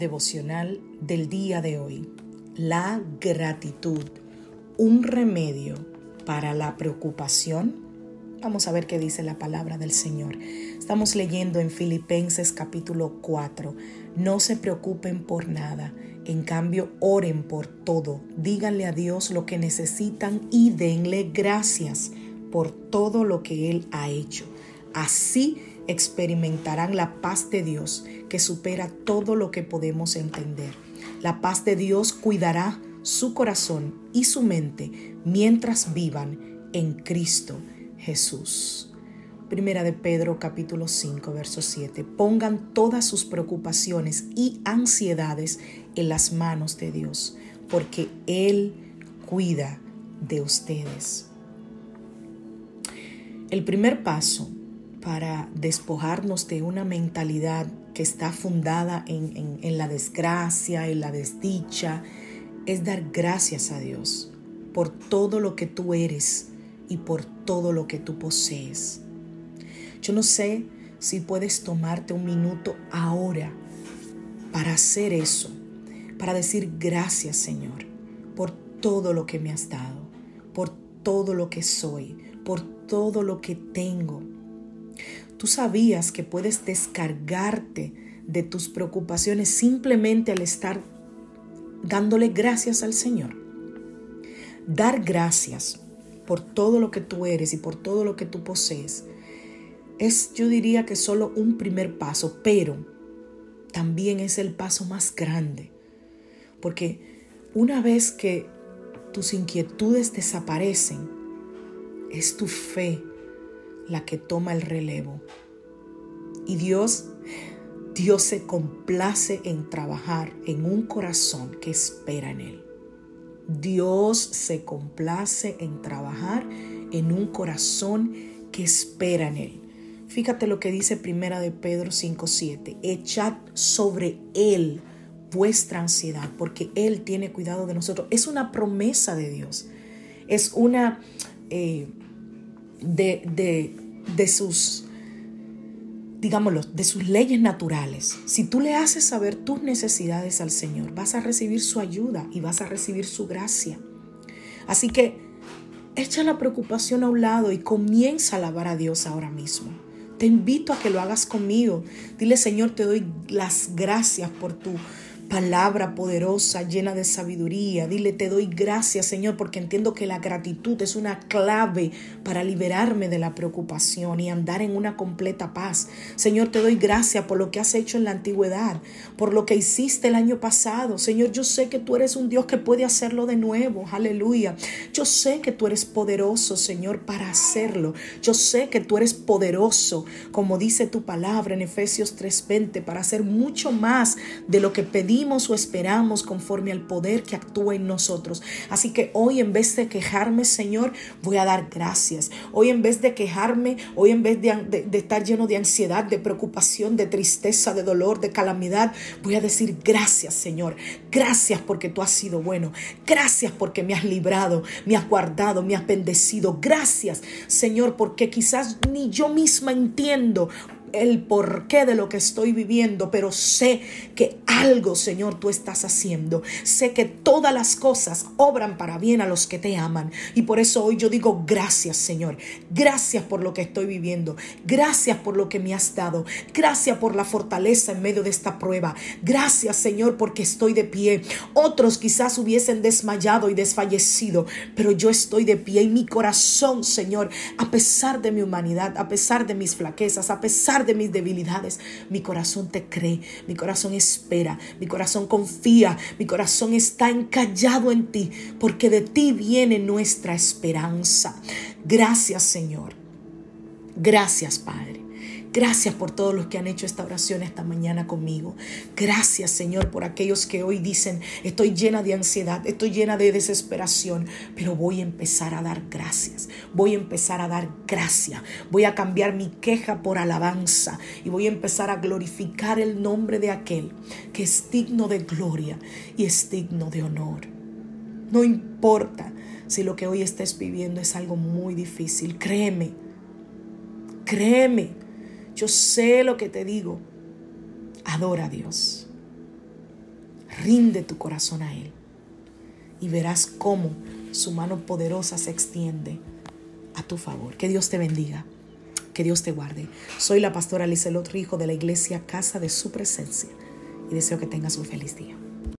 Devocional del día de hoy. La gratitud, un remedio para la preocupación. Vamos a ver qué dice la palabra del Señor. Estamos leyendo en Filipenses capítulo 4. No se preocupen por nada. En cambio, oren por todo. Díganle a Dios lo que necesitan y denle gracias por todo lo que Él ha hecho. Así experimentarán la paz de Dios que supera todo lo que podemos entender. La paz de Dios cuidará su corazón y su mente mientras vivan en Cristo Jesús. Primera de Pedro capítulo 5 verso 7. Pongan todas sus preocupaciones y ansiedades en las manos de Dios, porque Él cuida de ustedes. El primer paso para despojarnos de una mentalidad que está fundada en, la desgracia, en la desdicha, es dar gracias a Dios por todo lo que tú eres y por todo lo que tú posees. Yo no sé si puedes tomarte un minuto ahora para hacer eso, para decir gracias Señor por todo lo que me has dado, por todo lo que soy, por todo lo que tengo Tú sabías que puedes descargarte de tus preocupaciones simplemente al estar dándole gracias al Señor. Dar gracias por todo lo que tú eres y por todo lo que tú posees es, yo diría que solo un primer paso, pero también es el paso más grande. Porque una vez que tus inquietudes desaparecen, es tu fe la que toma el relevo. Y Dios, Dios se complace en trabajar en un corazón que espera en Él. Dios se complace en trabajar en un corazón que espera en Él. Fíjate lo que dice Primera de Pedro 5:7. Echad sobre Él vuestra ansiedad, porque Él tiene cuidado de nosotros. Es una promesa de Dios. Es una eh, de, de, sus, digámoslo, de sus leyes naturales. Si tú le haces saber tus necesidades al Señor, vas a recibir su ayuda y vas a recibir su gracia. Así que echa la preocupación a un lado y comienza a alabar a Dios ahora mismo. Te invito a que lo hagas conmigo. Dile, Señor, te doy las gracias por tu palabra poderosa, llena de sabiduría. Dile, te doy gracias, Señor, porque entiendo que la gratitud es una clave para liberarme de la preocupación y andar en una completa paz. Señor, te doy gracias por lo que has hecho en la antigüedad, por lo que hiciste el año pasado. Señor, yo sé que tú eres un Dios que puede hacerlo de nuevo. Aleluya. Yo sé que tú eres poderoso, Señor, para hacerlo. Yo sé que tú eres poderoso, como dice tu palabra en Efesios 3:20, para hacer mucho más de lo que o esperamos conforme al poder que actúa en nosotros. Así que hoy en vez de quejarme, Señor, voy a dar gracias. Hoy en vez de quejarme, hoy en vez de estar lleno de ansiedad, de preocupación, de tristeza, de dolor, de calamidad, voy a decir gracias, Señor. Gracias porque tú has sido bueno. Gracias porque me has librado, me has guardado, me has bendecido. Gracias, Señor, porque quizás ni yo misma entiendo el porqué de lo que estoy viviendo, pero sé que algo, Señor, tú estás haciendo. Sé que todas las cosas obran para bien a los que te aman. Y por eso hoy yo digo gracias, Señor. Gracias por lo que estoy viviendo. Gracias por lo que me has dado. Gracias por la fortaleza en medio de esta prueba. Gracias, Señor, porque estoy de pie. Otros quizás hubiesen desmayado y desfallecido, pero yo estoy de pie y mi corazón, Señor, a pesar de mi humanidad, a pesar de mis flaquezas, a pesar de mis debilidades, mi corazón te cree, mi corazón espera, mi corazón confía, mi corazón está encallado en ti, porque de ti viene nuestra esperanza. Gracias Señor. Gracias Padre. Gracias por todos los que han hecho esta oración esta mañana conmigo. Gracias, Señor, por aquellos que hoy dicen, estoy llena de ansiedad, estoy llena de desesperación, pero voy a empezar a dar gracias. Voy a empezar a dar gracias. Voy a cambiar mi queja por alabanza y voy a empezar a glorificar el nombre de aquel que es digno de gloria y es digno de honor. No importa si lo que hoy estés viviendo es algo muy difícil, créeme. Créeme yo sé lo que te digo. Adora a Dios. Rinde tu corazón a Él. Y verás cómo su mano poderosa se extiende a tu favor. Que Dios te bendiga. Que Dios te guarde. Soy la pastora Lizelot Rijo de la iglesia Casa de Su Presencia y deseo que tengas un feliz día.